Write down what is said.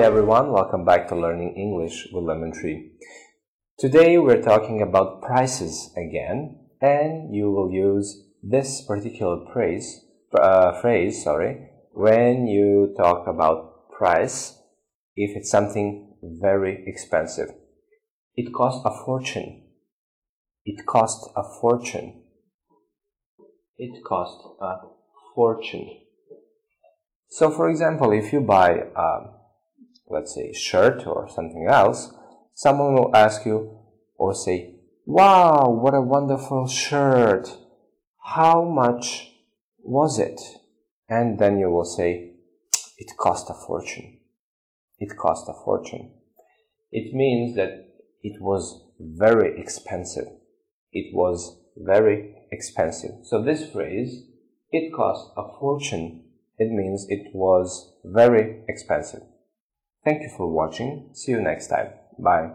everyone, welcome back to Learning English with Lemon Tree. Today we're talking about prices again, and you will use this particular phrase, uh, phrase sorry, when you talk about price if it's something very expensive. It costs a fortune. It costs a fortune. It costs a fortune. So, for example, if you buy, um, let's say, shirt or something else, someone will ask you or say, Wow, what a wonderful shirt! How much was it? And then you will say, It cost a fortune. It cost a fortune. It means that it was very expensive. It was very expensive. So this phrase, it cost a fortune, it means it was very expensive. Thank you for watching. See you next time. Bye.